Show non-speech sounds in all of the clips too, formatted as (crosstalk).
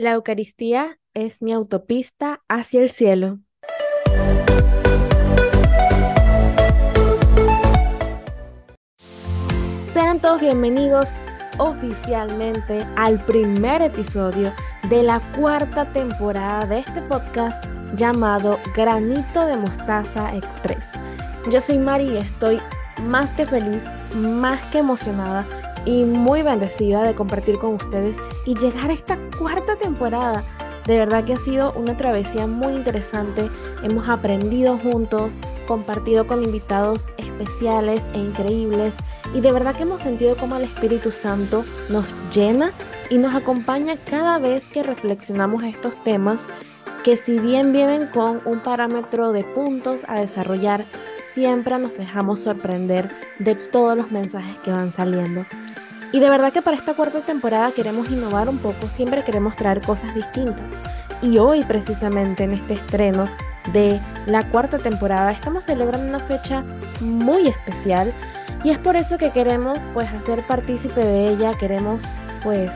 La Eucaristía es mi autopista hacia el cielo. Sean todos bienvenidos oficialmente al primer episodio de la cuarta temporada de este podcast llamado Granito de Mostaza Express. Yo soy Mari y estoy más que feliz, más que emocionada y muy bendecida de compartir con ustedes y llegar a esta cuarta temporada. De verdad que ha sido una travesía muy interesante. Hemos aprendido juntos, compartido con invitados especiales e increíbles y de verdad que hemos sentido como el Espíritu Santo nos llena y nos acompaña cada vez que reflexionamos estos temas que si bien vienen con un parámetro de puntos a desarrollar, siempre nos dejamos sorprender de todos los mensajes que van saliendo. Y de verdad que para esta cuarta temporada queremos innovar un poco, siempre queremos traer cosas distintas. Y hoy precisamente en este estreno de la cuarta temporada estamos celebrando una fecha muy especial y es por eso que queremos pues hacer partícipe de ella, queremos pues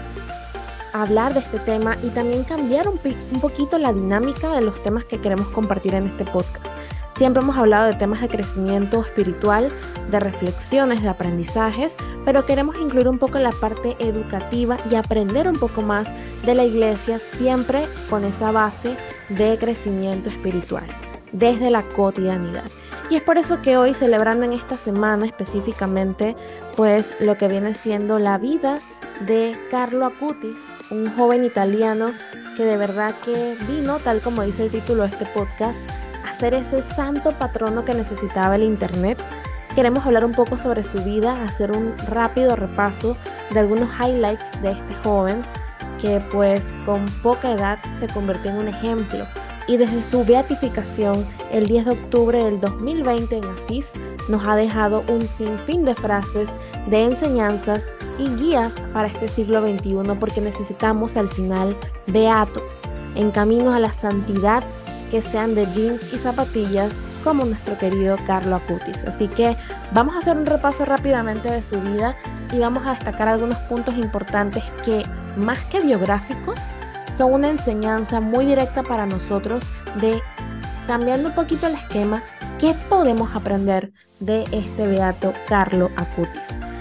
hablar de este tema y también cambiar un, un poquito la dinámica de los temas que queremos compartir en este podcast. Siempre hemos hablado de temas de crecimiento espiritual, de reflexiones, de aprendizajes, pero queremos incluir un poco la parte educativa y aprender un poco más de la iglesia, siempre con esa base de crecimiento espiritual, desde la cotidianidad. Y es por eso que hoy, celebrando en esta semana específicamente, pues lo que viene siendo la vida de Carlo Acutis, un joven italiano que de verdad que vino, tal como dice el título de este podcast, ser ese santo patrono que necesitaba el Internet. Queremos hablar un poco sobre su vida, hacer un rápido repaso de algunos highlights de este joven que pues con poca edad se convirtió en un ejemplo y desde su beatificación el 10 de octubre del 2020 en Asís nos ha dejado un sinfín de frases, de enseñanzas y guías para este siglo XXI porque necesitamos al final beatos en camino a la santidad que sean de jeans y zapatillas como nuestro querido Carlo Acutis. Así que vamos a hacer un repaso rápidamente de su vida y vamos a destacar algunos puntos importantes que más que biográficos son una enseñanza muy directa para nosotros de cambiando un poquito el esquema, qué podemos aprender de este beato Carlo Acutis.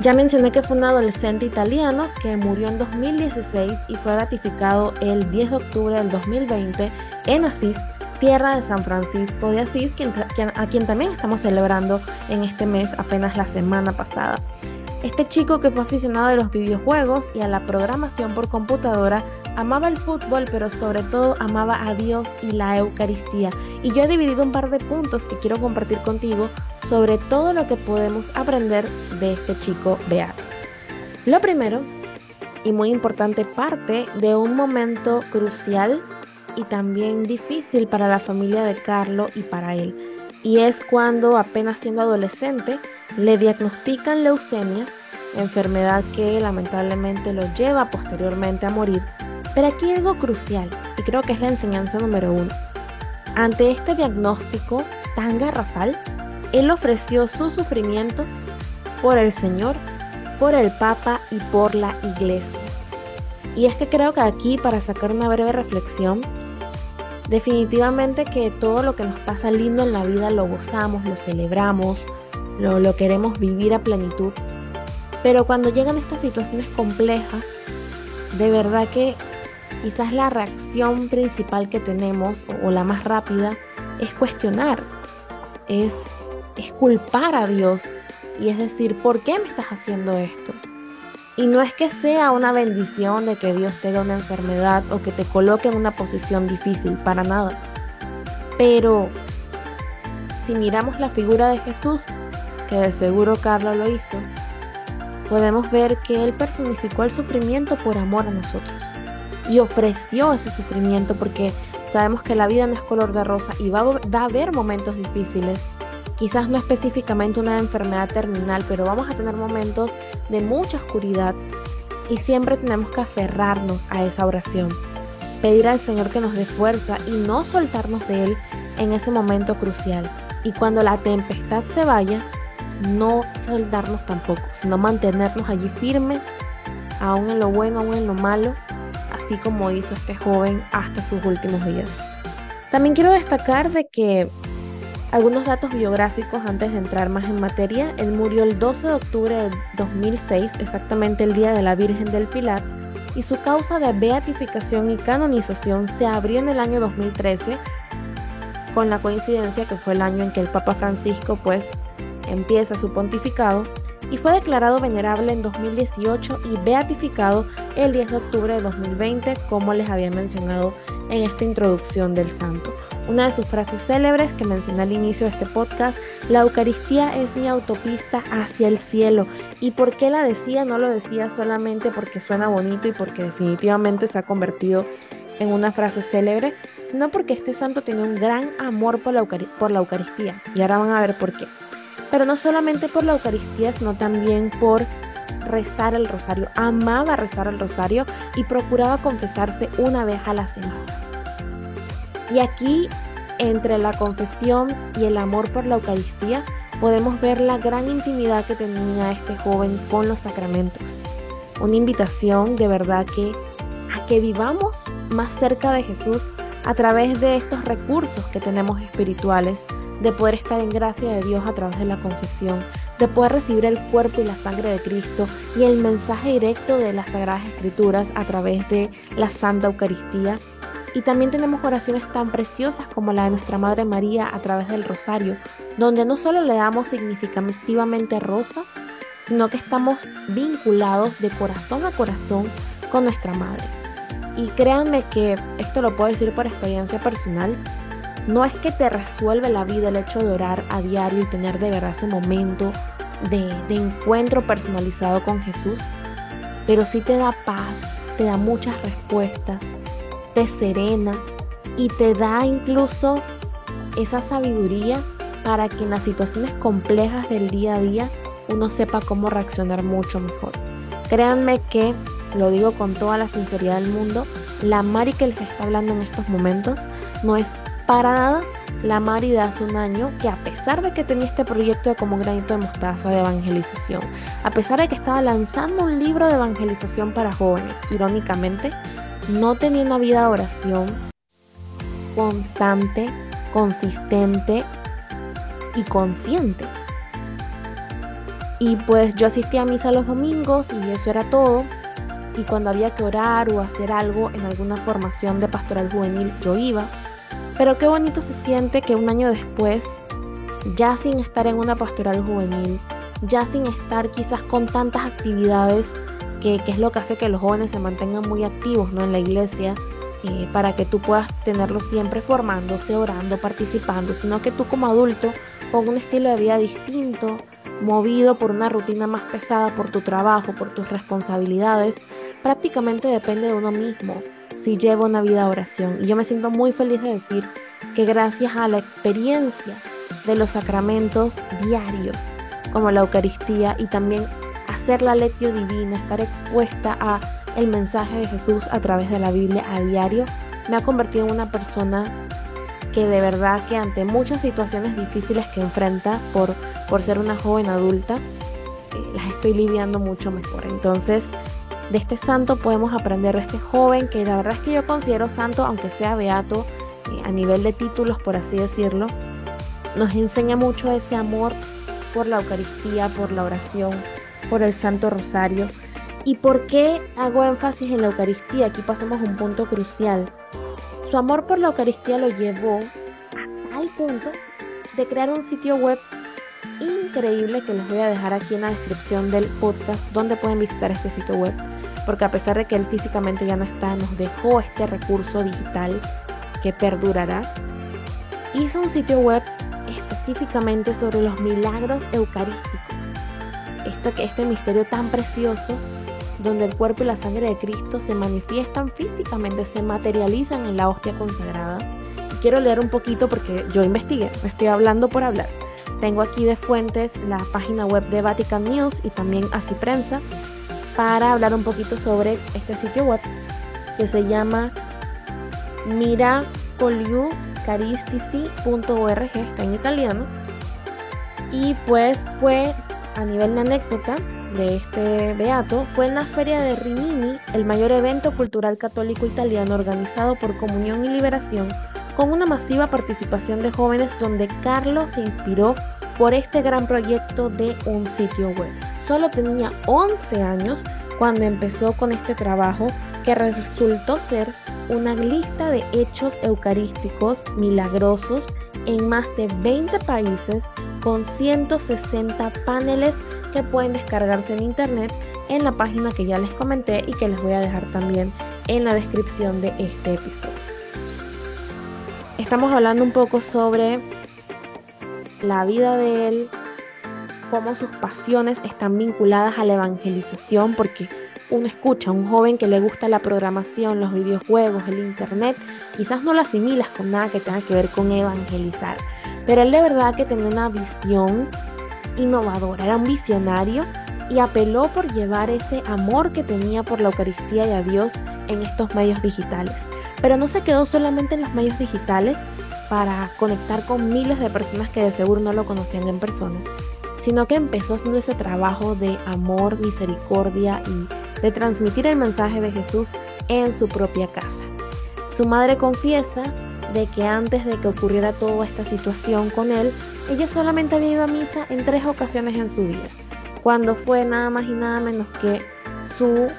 Ya mencioné que fue un adolescente italiano que murió en 2016 y fue ratificado el 10 de octubre del 2020 en Asís, tierra de San Francisco de Asís, a quien también estamos celebrando en este mes apenas la semana pasada. Este chico que fue aficionado a los videojuegos y a la programación por computadora, amaba el fútbol, pero sobre todo amaba a Dios y la Eucaristía. Y yo he dividido un par de puntos que quiero compartir contigo sobre todo lo que podemos aprender de este chico beato. Lo primero, y muy importante, parte de un momento crucial y también difícil para la familia de Carlo y para él. Y es cuando apenas siendo adolescente le diagnostican leucemia, enfermedad que lamentablemente lo lleva posteriormente a morir. Pero aquí hay algo crucial, y creo que es la enseñanza número uno. Ante este diagnóstico tan garrafal, él ofreció sus sufrimientos por el Señor, por el Papa y por la Iglesia. Y es que creo que aquí, para sacar una breve reflexión, definitivamente que todo lo que nos pasa lindo en la vida lo gozamos, lo celebramos, lo, queremos vivir a plenitud. Pero cuando llegan estas situaciones complejas, de verdad que quizás la reacción principal que tenemos, o, la más rápida, es cuestionar, es, es culpar a Dios y es decir, ¿por qué me estás haciendo esto? Y no es que sea una bendición de que Dios te dé una enfermedad o que te coloque en una posición difícil, para nada. Pero si miramos la figura de Jesús, que de seguro Carla lo hizo, podemos ver que Él personificó el sufrimiento por amor a nosotros y ofreció ese sufrimiento porque sabemos que la vida no es color de rosa y va, a haber momentos difíciles. Quizás no específicamente una enfermedad terminal, pero vamos a tener momentos de mucha oscuridad y siempre tenemos que aferrarnos a esa oración. Pedir al Señor que nos dé fuerza y no soltarnos de Él en ese momento crucial. Y cuando la tempestad se vaya, no soltarnos tampoco, sino mantenernos allí firmes, aún en lo bueno, aún en lo malo, así como hizo este joven hasta sus últimos días. También quiero destacar de que algunos datos biográficos antes de entrar más en materia. Él murió el 12 de octubre de 2006, exactamente el día de la Virgen del Pilar, y su causa de beatificación y canonización se abrió en el año 2013, con la coincidencia que fue el año en que el Papa Francisco pues empieza su pontificado y fue declarado venerable en 2018 y beatificado el 10 de octubre de 2020, como les había mencionado en esta introducción del santo. Una de sus frases célebres que mencioné al inicio de este podcast, la Eucaristía es mi autopista hacia el cielo. ¿Y por qué la decía? No lo decía solamente porque suena bonito y porque definitivamente se ha convertido en una frase célebre, sino porque este santo tenía un gran amor por la, Eucaristía. Y ahora van a ver por qué. Pero no solamente por la Eucaristía, sino también por rezar el rosario. Amaba rezar el rosario y procuraba confesarse una vez a la semana. Y aquí, entre la confesión y el amor por la Eucaristía, podemos ver la gran intimidad que tenía este joven con los sacramentos. Una invitación de verdad que a que vivamos más cerca de Jesús a través de estos recursos que tenemos espirituales, de poder estar en gracia de Dios a través de la confesión, de poder recibir el cuerpo y la sangre de Cristo y el mensaje directo de las Sagradas Escrituras a través de la Santa Eucaristía y también tenemos oraciones tan preciosas como la de nuestra Madre María a través del rosario, donde no solo le damos significativamente rosas, sino que estamos vinculados de corazón a corazón con nuestra Madre. Y créanme que esto lo puedo decir por experiencia personal, no es que te resuelve la vida el hecho de orar a diario y tener de verdad ese momento de, de encuentro personalizado con Jesús, pero sí te da paz, te da muchas respuestas, te serena y te da incluso esa sabiduría para que en las situaciones complejas del día a día uno sepa cómo reaccionar mucho mejor. Créanme que, lo digo con toda la sinceridad del mundo, la Mari que les está hablando en estos momentos no es para nada la Mari de hace un año que a pesar de que tenía este proyecto de como un granito de mostaza de evangelización, a pesar de que estaba lanzando un libro de evangelización para jóvenes, irónicamente, no tenía una vida de oración constante, consistente y consciente. Y pues yo asistía a misa los domingos y eso era todo. Y cuando había que orar o hacer algo en alguna formación de pastoral juvenil, yo iba. Pero qué bonito se siente que un año después, ya sin estar en una pastoral juvenil, ya sin estar quizás con tantas actividades que, es lo que hace que los jóvenes se mantengan muy activos ¿no? en la iglesia, eh, para que tú puedas tenerlos siempre formándose, orando, participando, sino que tú como adulto, con un estilo de vida distinto, movido por una rutina más pesada, por tu trabajo, por tus responsabilidades, prácticamente depende de uno mismo si lleva una vida de oración. Y yo me siento muy feliz de decir que gracias a la experiencia de los sacramentos diarios, como la Eucaristía y también hacer la lectio divina, estar expuesta a el mensaje de Jesús a través de la Biblia a diario, me ha convertido en una persona que de verdad que ante muchas situaciones difíciles que enfrenta por, por ser una joven adulta, eh, las estoy lidiando mucho mejor. Entonces, de este santo podemos aprender de este joven que la verdad es que yo considero santo, aunque sea beato eh, a nivel de títulos, por así decirlo, nos enseña mucho ese amor por la Eucaristía, por la oración, por el Santo Rosario. ¿Y por qué hago énfasis en la Eucaristía? Aquí pasamos a un punto crucial. Su amor por la Eucaristía lo llevó al punto de crear un sitio web increíble que les voy a dejar aquí en la descripción del podcast donde pueden visitar este sitio web. Porque a pesar de que él físicamente ya no está, nos dejó este recurso digital que perdurará. Hizo un sitio web específicamente sobre los milagros eucarísticos este, este misterio tan precioso donde el cuerpo y la sangre de Cristo se manifiestan físicamente, se materializan en la hostia consagrada. Quiero leer un poquito porque yo investigué, estoy hablando por hablar. Tengo aquí de fuentes la página web de Vatican News y también Así Prensa para hablar un poquito sobre este sitio web que se llama miracoliucaristici.org, está en italiano. Y pues fue a nivel de anécdota, de este beato fue en la Feria de Rimini, el mayor evento cultural católico italiano organizado por Comunión y Liberación, con una masiva participación de jóvenes donde Carlos se inspiró por este gran proyecto de un sitio web. Solo tenía 11 años cuando empezó con este trabajo que resultó ser una lista de hechos eucarísticos milagrosos en más de 20 países con 160 paneles que pueden descargarse en internet en la página que ya les comenté y que les voy a dejar también en la descripción de este episodio. Estamos hablando un poco sobre la vida de él, cómo sus pasiones están vinculadas a la evangelización, porque uno escucha a un joven que le gusta la programación, los videojuegos, el internet, quizás no lo asimilas con nada que tenga que ver con evangelizar, pero él de verdad que tenía una visión innovadora, era un visionario y apeló por llevar ese amor que tenía por la Eucaristía y a Dios en estos medios digitales. Pero no se quedó solamente en los medios digitales para conectar con miles de personas que de seguro no lo conocían en persona, sino que empezó haciendo ese trabajo de amor, misericordia y de transmitir el mensaje de Jesús en su propia casa. Su madre confiesa de que antes de que ocurriera toda esta situación con él, ella solamente había ido a misa en tres ocasiones en su vida, cuando fue nada más y nada menos que su eh,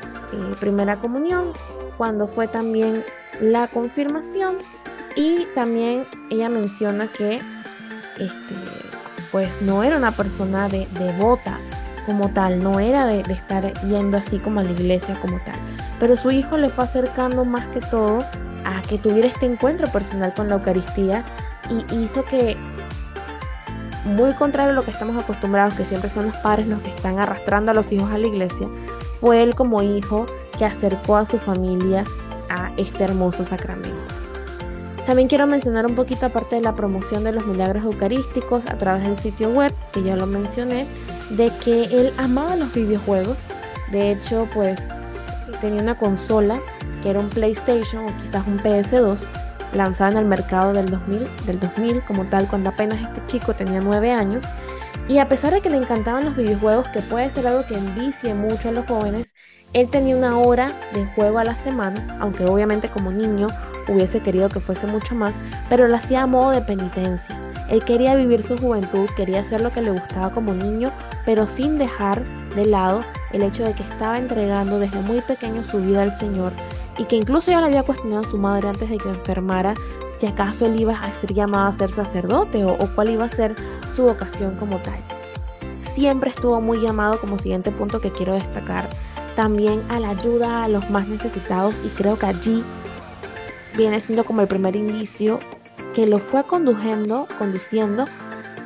primera comunión, cuando fue también la confirmación y también ella menciona que este, pues no era una persona de, devota como tal, no era de, estar yendo así como a la iglesia como tal. Pero su hijo le fue acercando más que todo que tuviera este encuentro personal con la Eucaristía y hizo que, muy contrario a lo que estamos acostumbrados, que siempre son los padres los que están arrastrando a los hijos a la iglesia, fue él como hijo que acercó a su familia a este hermoso sacramento. También quiero mencionar un poquito aparte de la promoción de los milagros eucarísticos a través del sitio web, que ya lo mencioné, de que él amaba los videojuegos. De hecho, pues tenía una consola que era un PlayStation o quizás un PS2 lanzado en el mercado del 2000, del 2000 como tal, cuando apenas este chico tenía 9 años. Y a pesar de que le encantaban los videojuegos, que puede ser algo que envicie mucho a los jóvenes, él tenía una hora de juego a la semana, aunque obviamente como niño hubiese querido que fuese mucho más, pero lo hacía a modo de penitencia. Él quería vivir su juventud, quería hacer lo que le gustaba como niño, pero sin dejar de lado el hecho de que estaba entregando desde muy pequeño su vida al Señor y que incluso ya le había cuestionado a su madre antes de que enfermara si acaso él iba a ser llamado a ser sacerdote o, cuál iba a ser su vocación como tal. Siempre estuvo muy llamado como siguiente punto que quiero destacar también a la ayuda a los más necesitados y creo que allí viene siendo como el primer indicio que lo fue conduciendo, conduciendo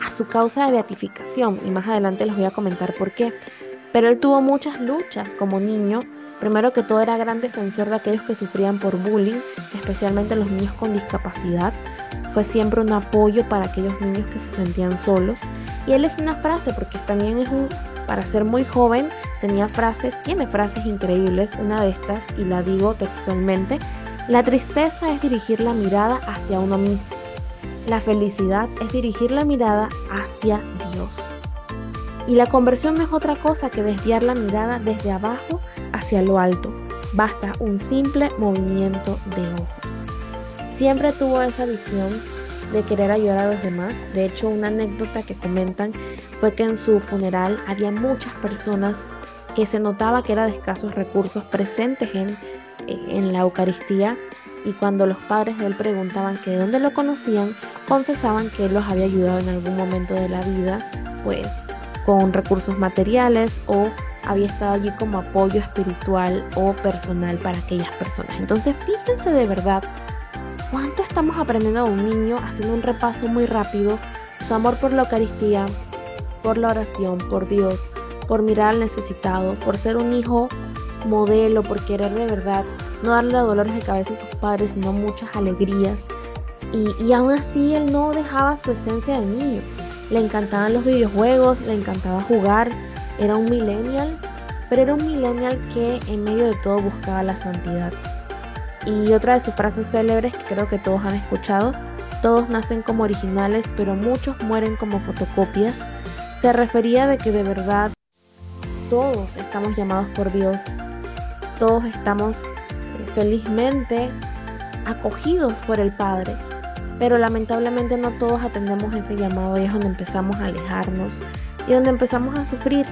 a su causa de beatificación y más adelante les voy a comentar por qué. Pero él tuvo muchas luchas como niño. Primero que todo era gran defensor de aquellos que sufrían por bullying, especialmente los niños con discapacidad. Fue siempre un apoyo para aquellos niños que se sentían solos. Y él es una frase, porque también es un, para ser muy joven, tenía frases, tiene frases increíbles. Una de estas, y la digo textualmente, la tristeza es dirigir la mirada hacia uno mismo. La felicidad es dirigir la mirada hacia Dios. Y la conversión no es otra cosa que desviar la mirada desde abajo hacia lo alto. Basta un simple movimiento de ojos. Siempre tuvo esa visión de querer ayudar a los demás. De hecho, una anécdota que comentan fue que en su funeral había muchas personas que se notaba que era de escasos recursos presentes en en la Eucaristía y cuando los padres de él preguntaban que de dónde lo conocían, confesaban que él los había ayudado en algún momento de la vida, pues con recursos materiales o había estado allí como apoyo espiritual o personal para aquellas personas. Entonces, fíjense de verdad cuánto estamos aprendiendo a un niño haciendo un repaso muy rápido, su amor por la Eucaristía, por la oración, por Dios, por mirar al necesitado, por ser un hijo modelo, por querer de verdad no darle dolores de cabeza a sus padres, sino muchas alegrías. Y, y aún así él no dejaba su esencia de niño. Le encantaban los videojuegos, le encantaba jugar, era un millennial, pero era un millennial que en medio de todo buscaba la santidad. Y otra de sus frases célebres que creo que todos han escuchado, todos nacen como originales, pero muchos mueren como fotocopias, se refería de que de verdad todos estamos llamados por Dios, todos estamos eh, felizmente acogidos por el Padre, pero lamentablemente no todos atendemos ese llamado y es donde empezamos a alejarnos y donde empezamos a sufrir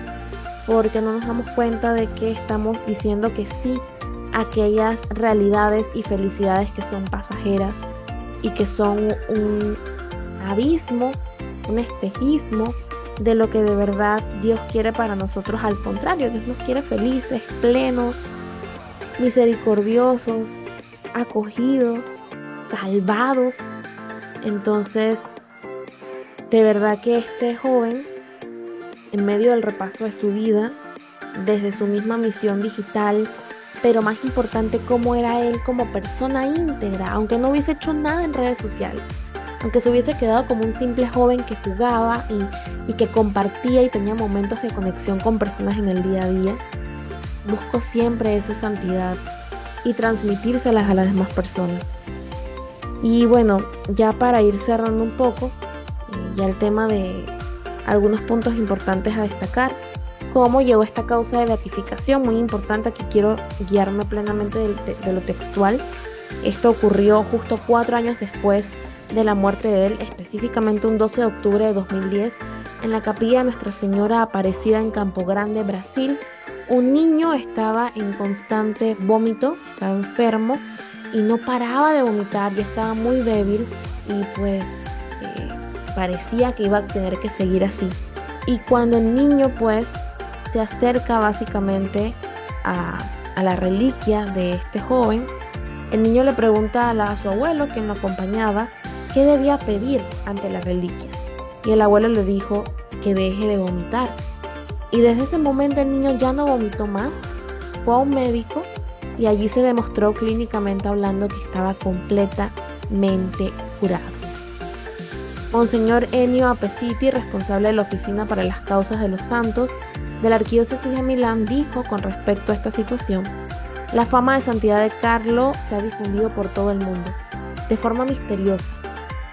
porque no nos damos cuenta de que estamos diciendo que sí a aquellas realidades y felicidades que son pasajeras y que son un abismo, un espejismo de lo que de verdad Dios quiere para nosotros. Al contrario, Dios nos quiere felices, plenos, misericordiosos, acogidos, salvados. Entonces, de verdad que este joven, en medio del repaso de su vida, desde su misma misión digital, pero más importante cómo era él como persona íntegra, aunque no hubiese hecho nada en redes sociales, aunque se hubiese quedado como un simple joven que jugaba y, que compartía y tenía momentos de conexión con personas en el día a día, busco siempre esa santidad y transmitírselas a las demás personas. Y bueno, ya para ir cerrando un poco, eh, ya el tema de algunos puntos importantes a destacar, cómo llegó esta causa de beatificación, muy importante, aquí quiero guiarme plenamente de, lo textual. Esto ocurrió justo cuatro años después de la muerte de él, específicamente un 12 de octubre de 2010, en la capilla de Nuestra Señora Aparecida en Campo Grande, Brasil, un niño estaba en constante vómito, estaba enfermo y no paraba de vomitar, ya estaba muy débil y pues eh, parecía que iba a tener que seguir así. Y cuando el niño pues se acerca básicamente a, a la reliquia de este joven, el niño le pregunta a, a su abuelo, quien lo acompañaba, qué debía pedir ante la reliquia. Y el abuelo le dijo que deje de vomitar y desde ese momento el niño ya no vomitó más, fue a un médico y allí se demostró clínicamente hablando que estaba completamente curado. Monseñor Ennio Apesiti, responsable de la Oficina para las Causas de los Santos de la Arquidiócesis de Milán, dijo con respecto a esta situación, la fama de santidad de Carlo se ha difundido por todo el mundo, de forma misteriosa,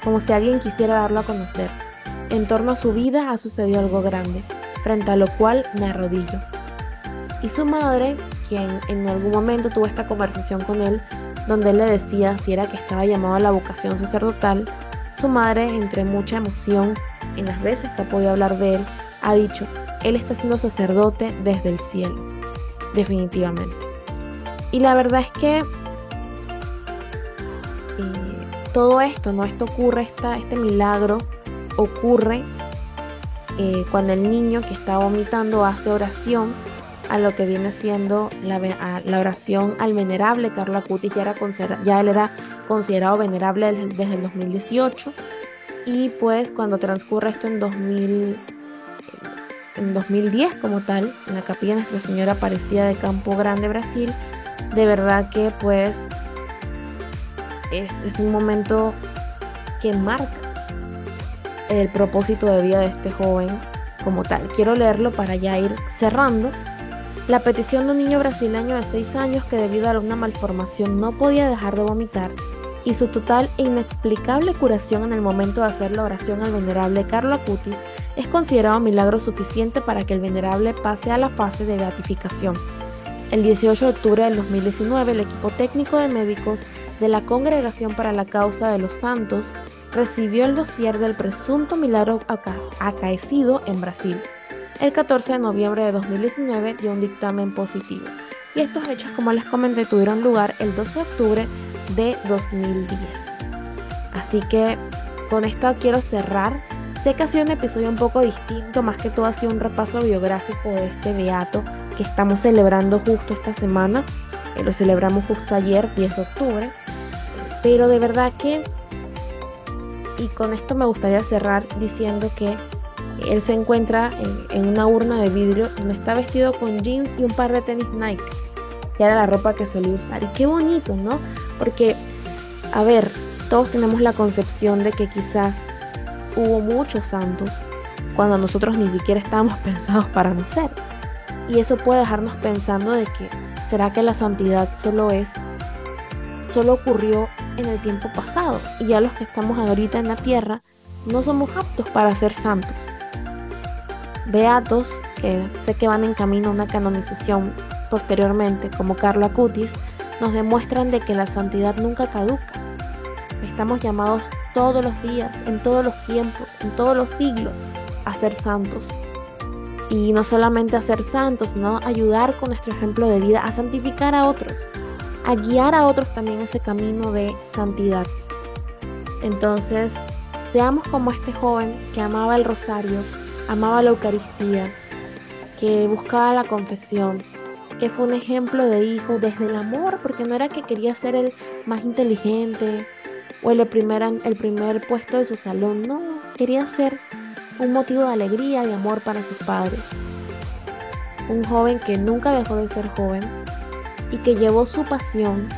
como si alguien quisiera darlo a conocer. En torno a su vida ha sucedido algo grande, frente a lo cual me arrodillo. Y su madre, quien en algún momento tuvo esta conversación con él, donde él le decía si era que estaba llamado a la vocación sacerdotal, su madre, entre mucha emoción, en las veces que ha podido hablar de él, ha dicho, él está siendo sacerdote desde el cielo, definitivamente. Y la verdad es que eh, todo esto, ¿no? Esto ocurre, esta, este milagro ocurre eh, cuando el niño que está vomitando hace oración a lo que viene siendo la, oración al venerable Carlo Acutis, ya, era ya él era considerado venerable desde el 2018 y pues cuando transcurre esto en 2000 en 2010 como tal, en la capilla Nuestra Señora Aparecida de Campo Grande, Brasil, de verdad que pues es, es un momento que marca el propósito de vida de este joven como tal. Quiero leerlo para ya ir cerrando. La petición de un niño brasileño de 6 años que debido a una malformación no podía dejar de vomitar y su total e inexplicable curación en el momento de hacer la oración al venerable Carlo Acutis es considerado milagro suficiente para que el venerable pase a la fase de beatificación. El 18 de octubre del 2019, el equipo técnico de médicos de la Congregación para la Causa de los Santos recibió el dossier del presunto milagro acaecido en Brasil. El 14 de noviembre de 2019 dio un dictamen positivo. Y estos hechos, como les comenté, tuvieron lugar el 12 de octubre de 2010. Así que con esto quiero cerrar. Sé que ha sido un episodio un poco distinto, más que todo ha sido un repaso biográfico de este beato que estamos celebrando justo esta semana. Eh, lo celebramos justo ayer, 10 de octubre. Pero de verdad que y con esto me gustaría cerrar diciendo que él se encuentra en, una urna de vidrio donde está vestido con jeans y un par de tenis Nike, que era la ropa que solía usar. Y qué bonito, ¿no? Porque, a ver, todos tenemos la concepción de que quizás hubo muchos santos cuando nosotros ni siquiera estábamos (laughs) pensados para nacer. Y eso puede dejarnos pensando de que, ¿será que la santidad solo es, solo ocurrió en el tiempo pasado y ya los que estamos ahorita en la tierra no somos aptos para ser santos. Beatos que sé que van en camino a una canonización posteriormente, como Carlo Acutis, nos demuestran de que la santidad nunca caduca. Estamos llamados todos los días, en todos los tiempos, en todos los siglos, a ser santos. Y no solamente a ser santos, sino ayudar con nuestro ejemplo de vida a santificar a otros, a guiar a otros también ese camino de santidad. Entonces, seamos como este joven que amaba el rosario, amaba la Eucaristía, que buscaba la confesión, que fue un ejemplo de hijo desde el amor, porque no era que quería ser el más inteligente o el primer, el primer puesto de su salón, no, quería ser un motivo de alegría y amor para sus padres. Un joven que nunca dejó de ser joven y que llevó su pasión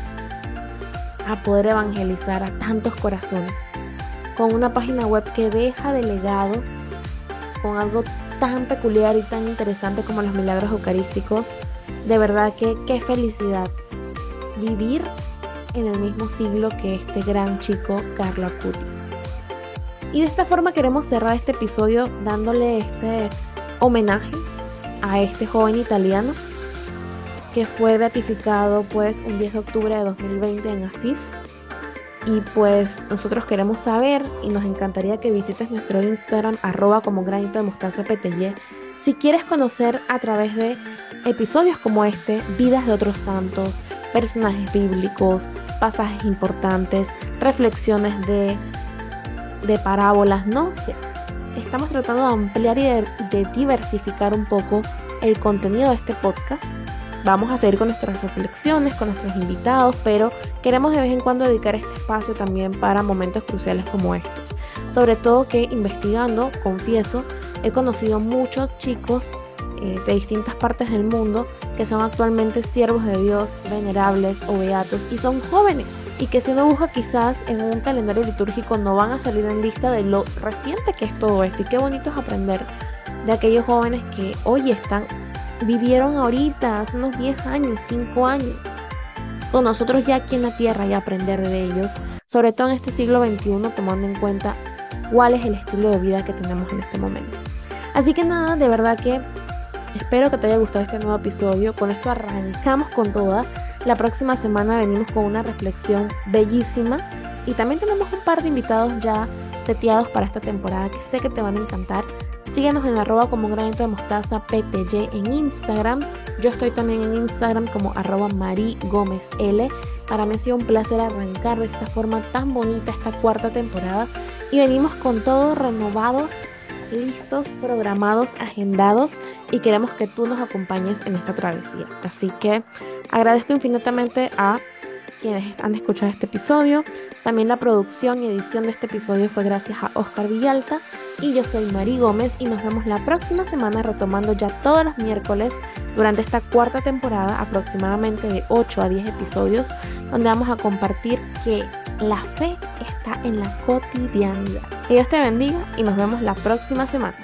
a poder evangelizar a tantos corazones, con una página web que deja de legado con algo tan peculiar y tan interesante como los milagros eucarísticos de verdad que qué felicidad vivir en el mismo siglo que este gran chico Carlo Acutis. Y de esta forma queremos cerrar este episodio dándole este homenaje a este joven italiano que fue beatificado pues un 10 de octubre de 2020 en Asís. Y pues nosotros queremos saber y nos encantaría que visites nuestro Instagram arroba como granito de mostaza PTY si quieres conocer a través de episodios como este, vidas de otros santos, personajes bíblicos, pasajes importantes, reflexiones de, de parábolas, no sé. Estamos tratando de ampliar y de, diversificar un poco el contenido de este podcast. Vamos a seguir con nuestras reflexiones, con nuestros invitados, pero queremos de vez en cuando dedicar este espacio también para momentos cruciales como estos. Sobre todo que investigando, confieso, he conocido muchos chicos eh, de distintas partes del mundo que son actualmente siervos de Dios, venerables o beatos y son jóvenes y que si uno busca quizás en un calendario litúrgico no van a salir en lista de lo reciente que es todo esto y qué bonito es aprender de aquellos jóvenes que hoy están, vivieron ahorita, hace unos 10 años, 5 años, con nosotros ya aquí en la tierra y aprender de ellos, sobre todo en este siglo XXI tomando en cuenta cuál es el estilo de vida que tenemos en este momento. Así que nada, de verdad que Espero que te haya gustado este nuevo episodio. Con esto arrancamos con toda. La próxima semana venimos con una reflexión bellísima y también tenemos un par de invitados ya seteados para esta temporada que sé que te van a encantar. Síguenos en arroba como granito de mostaza en Instagram. Yo estoy también en Instagram como arroba Gómez L. Para mí ha sido un placer arrancar de esta forma tan bonita esta cuarta temporada. Y venimos con todos renovados listos, programados, agendados y queremos que tú nos acompañes en esta travesía. Así que agradezco infinitamente a quienes han escuchado este episodio. También la producción y edición de este episodio fue gracias a Oscar Villalta y yo soy Mari Gómez y nos vemos la próxima semana retomando ya todos los miércoles durante esta cuarta temporada aproximadamente de 8 a 10 episodios donde vamos a compartir que la fe está en la cotidianidad. Que Dios te bendiga y nos vemos la próxima semana.